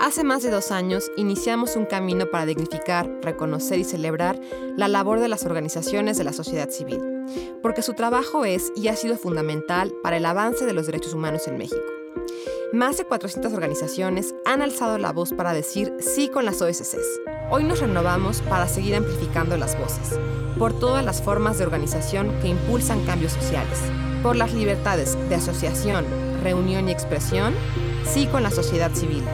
Hace más de dos años iniciamos un camino para dignificar, reconocer y celebrar la labor de las organizaciones de la sociedad civil, porque su trabajo es y ha sido fundamental para el avance de los derechos humanos en México. Más de 400 organizaciones han alzado la voz para decir sí con las OSCs. Hoy nos renovamos para seguir amplificando las voces, por todas las formas de organización que impulsan cambios sociales, por las libertades de asociación, reunión y expresión, sí con la sociedad civil.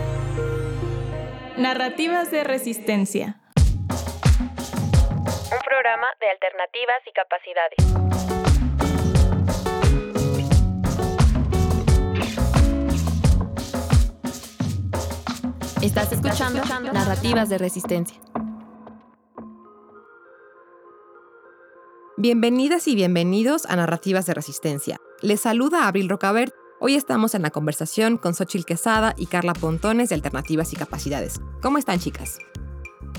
Narrativas de Resistencia. Un programa de alternativas y capacidades. Estás escuchando, Narrativas de Resistencia. Bienvenidas y bienvenidos a Narrativas de Resistencia. Les saluda Abril Rocabert. Hoy estamos en la conversación con Xochil Quesada y Carla Pontones de Alternativas y Capacidades. ¿Cómo están, chicas?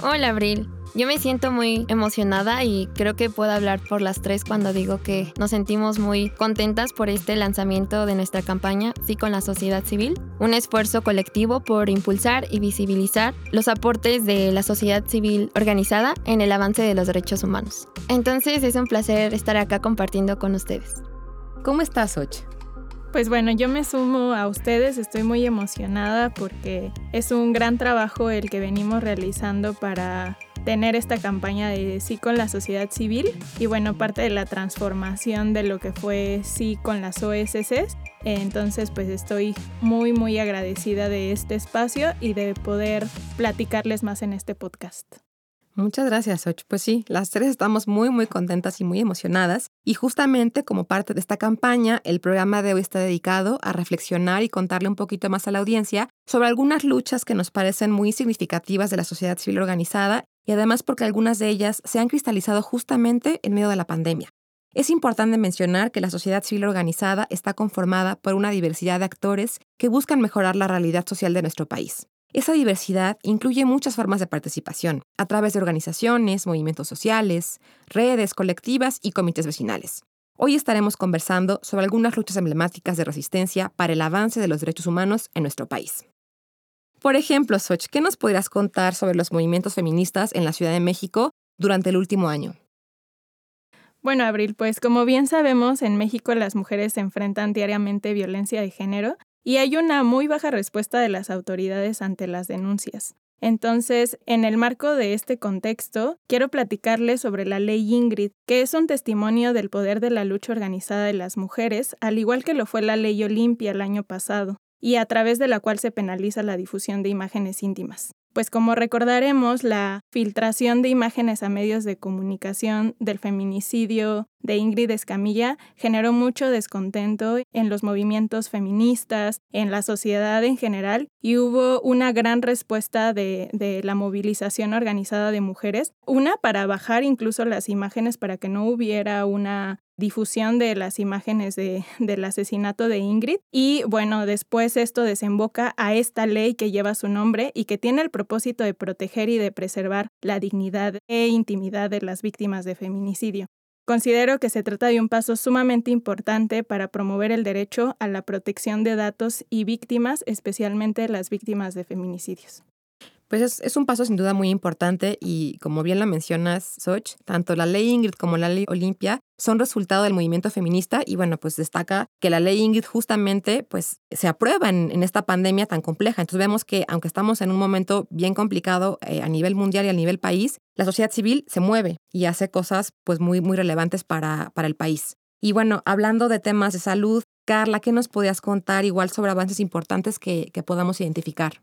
Hola, Abril. Yo me siento muy emocionada y creo que puedo hablar por las tres cuando digo que nos sentimos muy contentas por este lanzamiento de nuestra campaña Sí con la sociedad civil, un esfuerzo colectivo por impulsar y visibilizar los aportes de la sociedad civil organizada en el avance de los derechos humanos. Entonces es un placer estar acá compartiendo con ustedes. ¿Cómo estás, Och? Pues bueno, yo me sumo a ustedes, estoy muy emocionada porque es un gran trabajo el que venimos realizando para tener esta campaña de sí con la sociedad civil y bueno, parte de la transformación de lo que fue sí con las OSCs. Entonces pues estoy muy muy agradecida de este espacio y de poder platicarles más en este podcast. Muchas gracias, Och. Pues sí, las tres estamos muy, muy contentas y muy emocionadas. Y justamente como parte de esta campaña, el programa de hoy está dedicado a reflexionar y contarle un poquito más a la audiencia sobre algunas luchas que nos parecen muy significativas de la sociedad civil organizada y además porque algunas de ellas se han cristalizado justamente en medio de la pandemia. Es importante mencionar que la sociedad civil organizada está conformada por una diversidad de actores que buscan mejorar la realidad social de nuestro país. Esa diversidad incluye muchas formas de participación, a través de organizaciones, movimientos sociales, redes colectivas y comités vecinales. Hoy estaremos conversando sobre algunas luchas emblemáticas de resistencia para el avance de los derechos humanos en nuestro país. Por ejemplo, Soch, ¿qué nos podrías contar sobre los movimientos feministas en la Ciudad de México durante el último año? Bueno, Abril, pues como bien sabemos, en México las mujeres se enfrentan diariamente violencia de género y hay una muy baja respuesta de las autoridades ante las denuncias. Entonces, en el marco de este contexto, quiero platicarles sobre la ley Ingrid, que es un testimonio del poder de la lucha organizada de las mujeres, al igual que lo fue la ley Olimpia el año pasado, y a través de la cual se penaliza la difusión de imágenes íntimas pues como recordaremos, la filtración de imágenes a medios de comunicación del feminicidio de Ingrid Escamilla generó mucho descontento en los movimientos feministas, en la sociedad en general, y hubo una gran respuesta de, de la movilización organizada de mujeres, una para bajar incluso las imágenes para que no hubiera una difusión de las imágenes de, del asesinato de Ingrid. Y bueno, después esto desemboca a esta ley que lleva su nombre y que tiene el propósito de proteger y de preservar la dignidad e intimidad de las víctimas de feminicidio. Considero que se trata de un paso sumamente importante para promover el derecho a la protección de datos y víctimas, especialmente las víctimas de feminicidios. Pues es, un paso sin duda muy importante y como bien lo mencionas, Soch, tanto la ley Ingrid como la ley Olimpia son resultado del movimiento feminista y bueno, pues destaca que la ley Ingrid justamente pues se aprueba en, esta pandemia tan compleja. Entonces vemos que aunque estamos en un momento bien complicado eh, a nivel mundial y a nivel país, la sociedad civil se mueve y hace cosas pues muy, muy relevantes para, para el país. Y bueno, hablando de temas de salud, Carla, ¿qué nos podías contar igual sobre avances importantes que, que podamos identificar?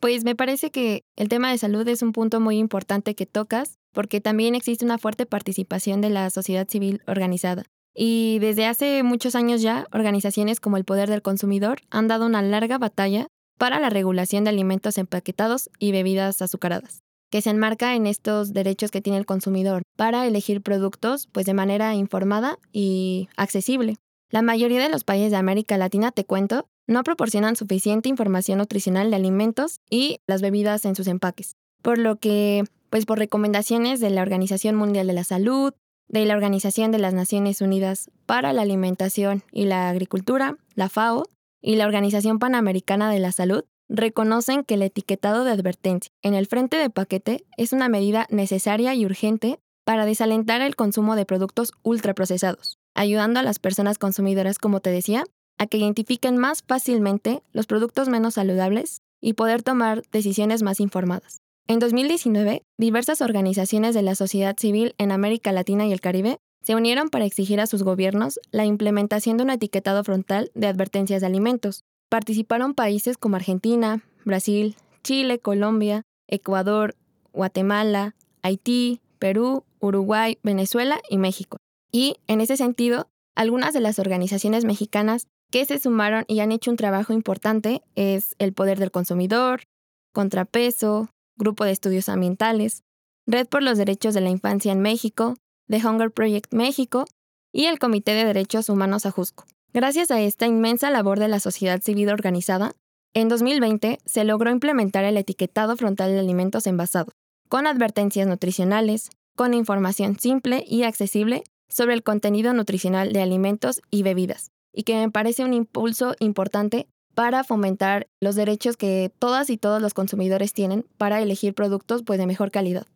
Pues me parece que el tema de salud es un punto muy importante que tocas, porque también existe una fuerte participación de la sociedad civil organizada. Y desde hace muchos años ya, organizaciones como el Poder del Consumidor han dado una larga batalla para la regulación de alimentos empaquetados y bebidas azucaradas, que se enmarca en estos derechos que tiene el consumidor para elegir productos pues de manera informada y accesible. La mayoría de los países de América Latina, te cuento, no proporcionan suficiente información nutricional de alimentos y las bebidas en sus empaques. Por lo que, pues por recomendaciones de la Organización Mundial de la Salud, de la Organización de las Naciones Unidas para la Alimentación y la Agricultura, la FAO, y la Organización Panamericana de la Salud, reconocen que el etiquetado de advertencia en el frente de paquete es una medida necesaria y urgente para desalentar el consumo de productos ultraprocesados, ayudando a las personas consumidoras, como te decía, a que identifiquen más fácilmente los productos menos saludables y poder tomar decisiones más informadas. En 2019, diversas organizaciones de la sociedad civil en América Latina y el Caribe se unieron para exigir a sus gobiernos la implementación de un etiquetado frontal de advertencias de alimentos. Participaron países como Argentina, Brasil, Chile, Colombia, Ecuador, Guatemala, Haití, Perú, Uruguay, Venezuela y México. Y, en ese sentido, algunas de las organizaciones mexicanas que se sumaron y han hecho un trabajo importante es el Poder del Consumidor, Contrapeso, Grupo de Estudios Ambientales, Red por los Derechos de la Infancia en México, The Hunger Project México y el Comité de Derechos Humanos Ajusco. Gracias a esta inmensa labor de la sociedad civil organizada, en 2020 se logró implementar el etiquetado frontal de alimentos envasados, con advertencias nutricionales, con información simple y accesible sobre el contenido nutricional de alimentos y bebidas, y que me parece un impulso importante para fomentar los derechos que todas y todos los consumidores tienen para elegir productos pues, de mejor calidad.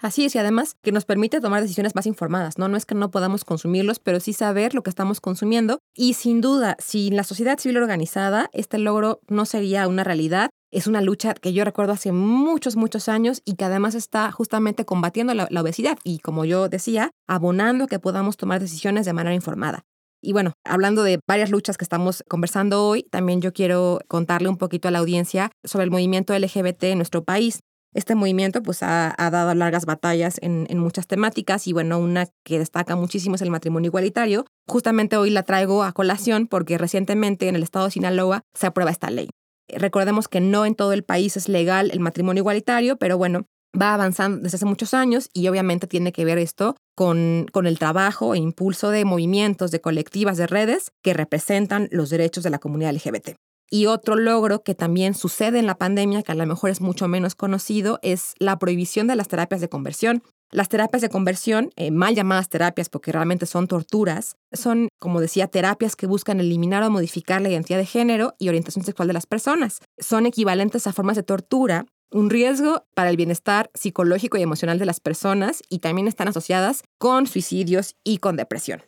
Así es, y además que nos permite tomar decisiones más informadas, ¿no? No es que no podamos consumirlos, pero sí saber lo que estamos consumiendo. Y sin duda, sin la sociedad civil organizada, este logro no sería una realidad. Es una lucha que yo recuerdo hace muchos, muchos años y que además está justamente combatiendo la, la obesidad y, como yo decía, abonando que podamos tomar decisiones de manera informada. Y bueno, hablando de varias luchas que estamos conversando hoy, también yo quiero contarle un poquito a la audiencia sobre el movimiento LGBT en nuestro país. Este movimiento pues ha, dado largas batallas en, en, muchas temáticas y bueno, una que destaca muchísimo es el matrimonio igualitario. Justamente hoy la traigo a colación porque recientemente en el estado de Sinaloa se aprueba esta ley. Recordemos que no en todo el país es legal el matrimonio igualitario, pero bueno, va avanzando desde hace muchos años y obviamente tiene que ver esto con, con, el trabajo e impulso de movimientos, de colectivas, de redes que representan los derechos de la comunidad LGBT. Y otro logro que también sucede en la pandemia, que a lo mejor es mucho menos conocido, es la prohibición de las terapias de conversión. Las terapias de conversión, eh, mal llamadas terapias porque realmente son torturas, son, como decía, terapias que buscan eliminar o modificar la identidad de género y orientación sexual de las personas. Son equivalentes a formas de tortura, un riesgo para el bienestar psicológico y emocional de las personas y también están asociadas con suicidios y con depresión.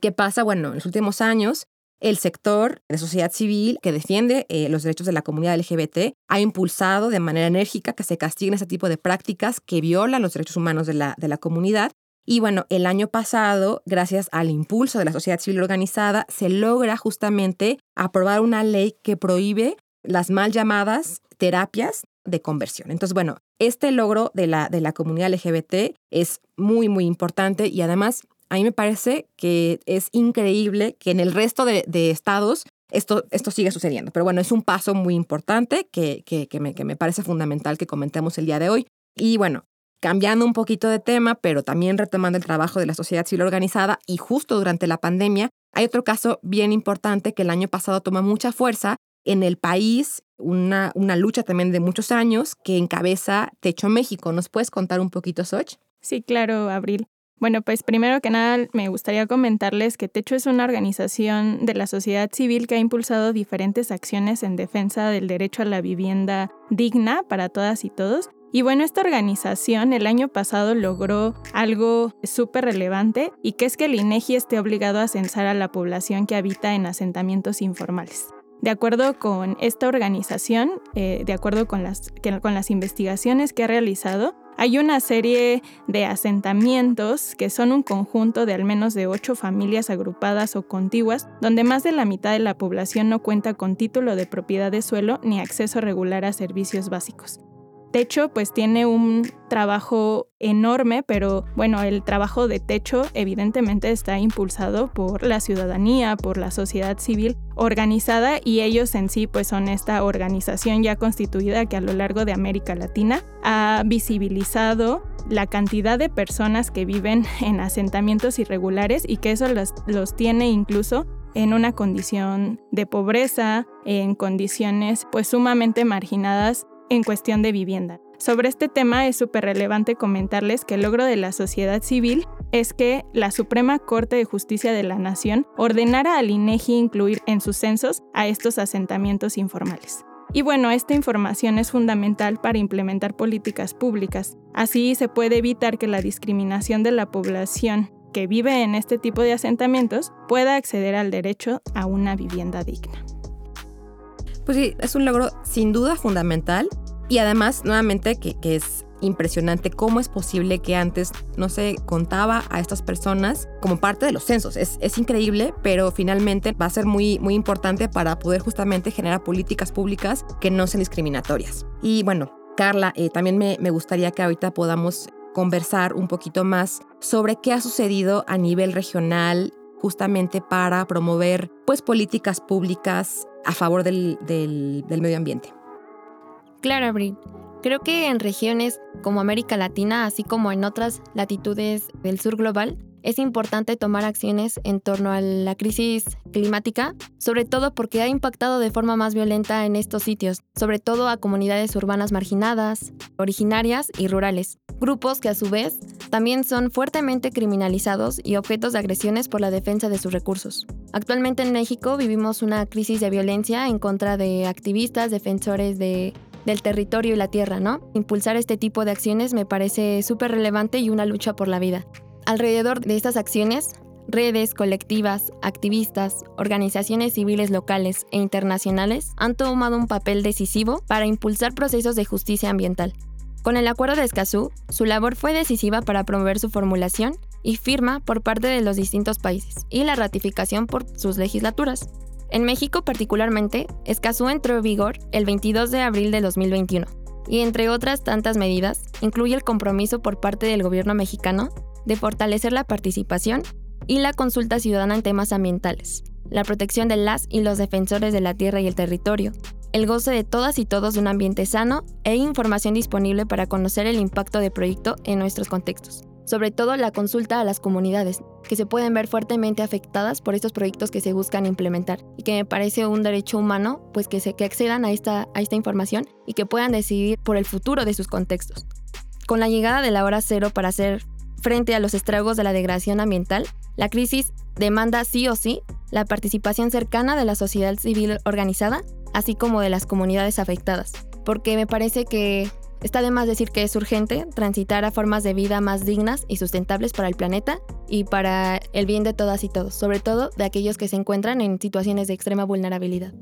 ¿Qué pasa? Bueno, en los últimos años el sector de sociedad civil que defiende eh, los derechos de la comunidad LGBT ha impulsado de manera enérgica que se castiguen ese tipo de prácticas que violan los derechos humanos de la, de la comunidad. Y bueno, el año pasado, gracias al impulso de la sociedad civil organizada, se logra justamente aprobar una ley que prohíbe las mal llamadas terapias de conversión. Entonces, bueno, este logro de la, de la comunidad LGBT es muy, muy importante y además a mí me parece que es increíble que en el resto de, estados esto, esto sigue sucediendo. Pero bueno, es un paso muy importante que, que, me, que me parece fundamental que comentemos el día de hoy. Y bueno, cambiando un poquito de tema, pero también retomando el trabajo de la sociedad civil organizada y justo durante la pandemia, hay otro caso bien importante que el año pasado toma mucha fuerza en el país, una, una lucha también de muchos años que encabeza Techo México. ¿Nos puedes contar un poquito, Soch? Sí, claro, Abril. Bueno, pues primero que nada me gustaría comentarles que Techo es una organización de la sociedad civil que ha impulsado diferentes acciones en defensa del derecho a la vivienda digna para todas y todos. Y bueno, esta organización el año pasado logró algo súper relevante y que es que el INEGI esté obligado a censar a la población que habita en asentamientos informales. De acuerdo con esta organización, eh, de acuerdo con las, con las investigaciones que ha realizado, hay una serie de asentamientos que son un conjunto de al menos de ocho familias agrupadas o contiguas, donde más de la mitad de la población no cuenta con título de propiedad de suelo ni acceso regular a servicios básicos. Techo pues tiene un trabajo enorme, pero bueno, el trabajo de Techo evidentemente está impulsado por la ciudadanía, por la sociedad civil organizada y ellos en sí pues son esta organización ya constituida que a lo largo de América Latina ha visibilizado la cantidad de personas que viven en asentamientos irregulares y que eso los, los tiene incluso en una condición de pobreza, en condiciones pues sumamente marginadas en cuestión de vivienda. Sobre este tema es súper relevante comentarles que el logro de la sociedad civil es que la Suprema Corte de Justicia de la Nación ordenara al INEGI incluir en sus censos a estos asentamientos informales. Y bueno, esta información es fundamental para implementar políticas públicas. Así se puede evitar que la discriminación de la población que vive en este tipo de asentamientos pueda acceder al derecho a una vivienda digna. Pues sí, es un logro sin duda fundamental y además, nuevamente, que, es impresionante cómo es posible que antes no se contaba a estas personas como parte de los censos. Es, increíble, pero finalmente va a ser muy, muy importante para poder justamente generar políticas públicas que no sean discriminatorias. Y bueno, Carla, eh, también me, me gustaría que ahorita podamos conversar un poquito más sobre qué ha sucedido a nivel regional justamente para promover pues políticas públicas a favor del, del, medio ambiente. Claro, Abril. Creo que en regiones como América Latina, así como en otras latitudes del sur global, es importante tomar acciones en torno a la crisis climática, sobre todo porque ha impactado de forma más violenta en estos sitios, sobre todo a comunidades urbanas marginadas, originarias y rurales, grupos que a su vez también son fuertemente criminalizados y objetos de agresiones por la defensa de sus recursos. Actualmente en México vivimos una crisis de violencia en contra de activistas, defensores de del territorio y la tierra, ¿no? Impulsar este tipo de acciones me parece súper relevante y una lucha por la vida. Alrededor de estas acciones, redes, colectivas, activistas, organizaciones civiles locales e internacionales han tomado un papel decisivo para impulsar procesos de justicia ambiental. Con el Acuerdo de Escazú, su labor fue decisiva para promover su formulación y firma por parte de los distintos países y la ratificación por sus legislaturas. En México particularmente, Escazú entró en vigor el 22 de abril de 2021 y entre otras tantas medidas, incluye el compromiso por parte del gobierno mexicano de fortalecer la participación y la consulta ciudadana en temas ambientales, la protección de las y los defensores de la tierra y el territorio, el goce de todas y todos de un ambiente sano e información disponible para conocer el impacto del proyecto en nuestros contextos sobre todo la consulta a las comunidades, que se pueden ver fuertemente afectadas por estos proyectos que se buscan implementar y que me parece un derecho humano pues que, se, que accedan a esta, a esta información y que puedan decidir por el futuro de sus contextos. Con la llegada de la hora cero para hacer frente a los estragos de la degradación ambiental, la crisis demanda sí o sí la participación cercana de la sociedad civil organizada, así como de las comunidades afectadas, porque me parece que Está de más decir que es urgente transitar a formas de vida más dignas y sustentables para el planeta y para el bien de todas y todos, sobre todo de aquellos que se encuentran en situaciones de extrema vulnerabilidad.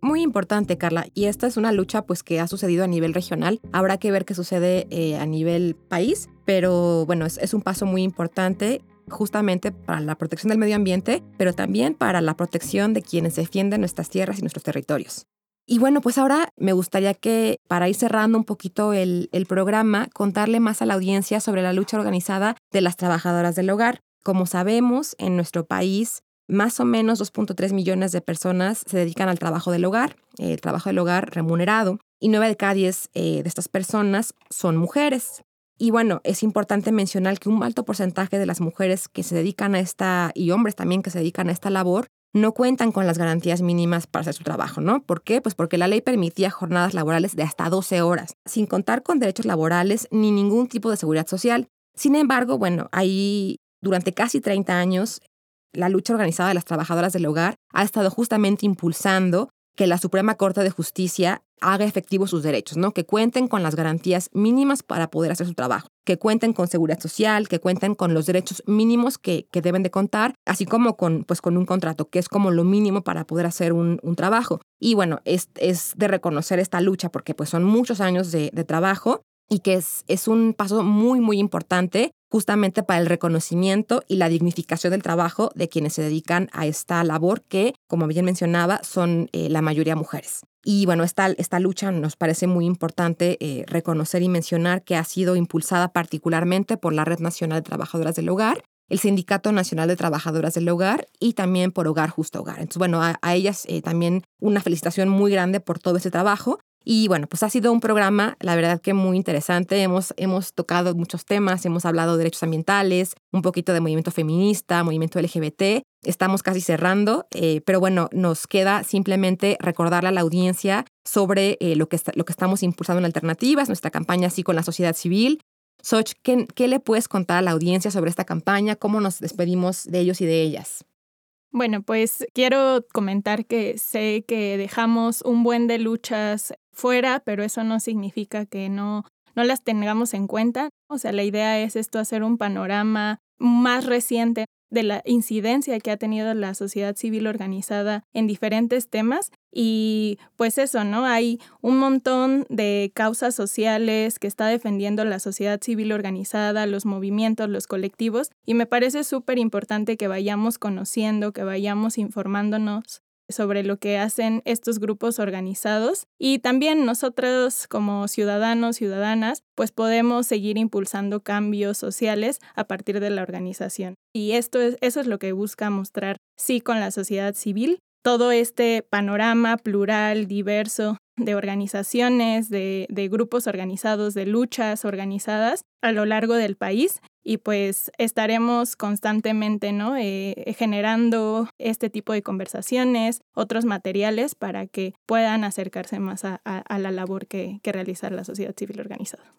Muy importante, Carla, y esta es una lucha pues que ha sucedido a nivel regional. Habrá que ver qué sucede eh, a nivel país, pero bueno, es, es un paso muy importante justamente para la protección del medio ambiente, pero también para la protección de quienes defienden nuestras tierras y nuestros territorios. Y bueno, pues ahora me gustaría que, para ir cerrando un poquito el, programa, contarle más a la audiencia sobre la lucha organizada de las trabajadoras del hogar. Como sabemos, en nuestro país, más o menos 2.3 millones de personas se dedican al trabajo del hogar, el trabajo del hogar remunerado, y 9 de cada 10 eh, de estas personas son mujeres. Y bueno, es importante mencionar que un alto porcentaje de las mujeres que se dedican a esta, y hombres también que se dedican a esta labor, no cuentan con las garantías mínimas para hacer su trabajo, ¿no? ¿Por qué? Pues porque la ley permitía jornadas laborales de hasta 12 horas, sin contar con derechos laborales ni ningún tipo de seguridad social. Sin embargo, bueno, ahí durante casi 30 años, la lucha organizada de las trabajadoras del hogar ha estado justamente impulsando que la Suprema Corte de Justicia haga efectivos sus derechos, ¿no? Que cuenten con las garantías mínimas para poder hacer su trabajo, que cuenten con seguridad social, que cuenten con los derechos mínimos que, deben de contar, así como con, pues, con un contrato, que es como lo mínimo para poder hacer un, trabajo. Y bueno, es, es, de reconocer esta lucha porque pues son muchos años de, de trabajo y que es, es un paso muy, muy importante justamente para el reconocimiento y la dignificación del trabajo de quienes se dedican a esta labor que, como bien mencionaba, son eh, la mayoría mujeres. Y bueno, esta, esta lucha nos parece muy importante eh, reconocer y mencionar que ha sido impulsada particularmente por la Red Nacional de Trabajadoras del Hogar, el Sindicato Nacional de Trabajadoras del Hogar y también por Hogar Justo Hogar. Entonces, bueno, a, ellas eh, también una felicitación muy grande por todo ese trabajo y bueno, pues ha sido un programa, la verdad que muy interesante. Hemos, hemos tocado muchos temas, hemos hablado de derechos ambientales, un poquito de movimiento feminista, movimiento LGBT. Estamos casi cerrando, eh, pero bueno, nos queda simplemente recordarle a la audiencia sobre eh, lo, que lo que estamos impulsando en alternativas, nuestra campaña así con la sociedad civil. Soch, ¿qué, ¿qué le puedes contar a la audiencia sobre esta campaña? ¿Cómo nos despedimos de ellos y de ellas? Bueno, pues quiero comentar que sé que dejamos un buen de luchas fuera, pero eso no significa que no, no las tengamos en cuenta. O sea, la idea es esto, hacer un panorama más reciente de la incidencia que ha tenido la sociedad civil organizada en diferentes temas y pues eso, ¿no? Hay un montón de causas sociales que está defendiendo la sociedad civil organizada, los movimientos, los colectivos y me parece súper importante que vayamos conociendo, que vayamos informándonos sobre lo que hacen estos grupos organizados y también nosotros como ciudadanos, ciudadanas, pues podemos seguir impulsando cambios sociales a partir de la organización. Y esto es, eso es lo que busca mostrar sí con la sociedad civil, todo este panorama plural, diverso de organizaciones, de, de, grupos organizados, de luchas organizadas a lo largo del país y pues estaremos constantemente ¿no? Eh, generando este tipo de conversaciones, otros materiales para que puedan acercarse más a, a, la labor que, que realiza la sociedad civil organizada.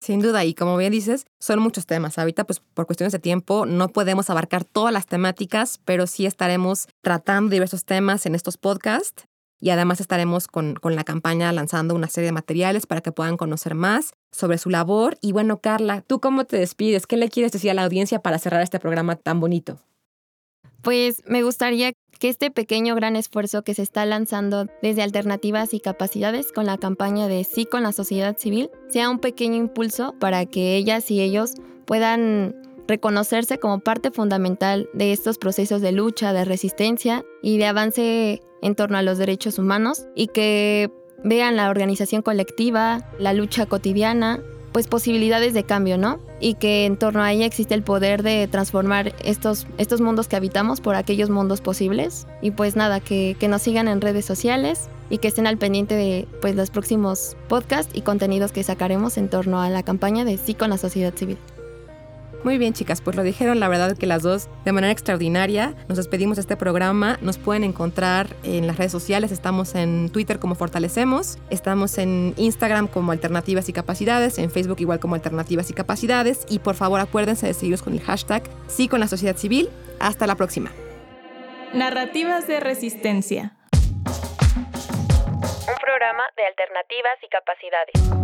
Sin duda, y como bien dices, son muchos temas. Ahorita, pues por cuestiones de tiempo, no podemos abarcar todas las temáticas, pero sí estaremos tratando diversos temas en estos podcasts y además estaremos con, con, la campaña lanzando una serie de materiales para que puedan conocer más sobre su labor. Y bueno, Carla, ¿tú cómo te despides? ¿Qué le quieres decir a la audiencia para cerrar este programa tan bonito? Pues me gustaría que este pequeño gran esfuerzo que se está lanzando desde Alternativas y Capacidades con la campaña de Sí con la sociedad civil sea un pequeño impulso para que ellas y ellos puedan reconocerse como parte fundamental de estos procesos de lucha, de resistencia y de avance en torno a los derechos humanos y que vean la organización colectiva, la lucha cotidiana, pues posibilidades de cambio, ¿no? Y que en torno a ella existe el poder de transformar estos, estos mundos que habitamos por aquellos mundos posibles. Y pues nada, que, que nos sigan en redes sociales y que estén al pendiente de pues, los próximos podcasts y contenidos que sacaremos en torno a la campaña de Sí con la sociedad civil. Muy bien, chicas, pues lo dijeron la verdad que las dos de manera extraordinaria. Nos despedimos de este programa. Nos pueden encontrar en las redes sociales. Estamos en Twitter como Fortalecemos. Estamos en Instagram como Alternativas y Capacidades. En Facebook igual como Alternativas y Capacidades. Y por favor acuérdense de seguirnos con el hashtag Sí con la sociedad civil. Hasta la próxima. Narrativas de resistencia. Un programa de alternativas y capacidades.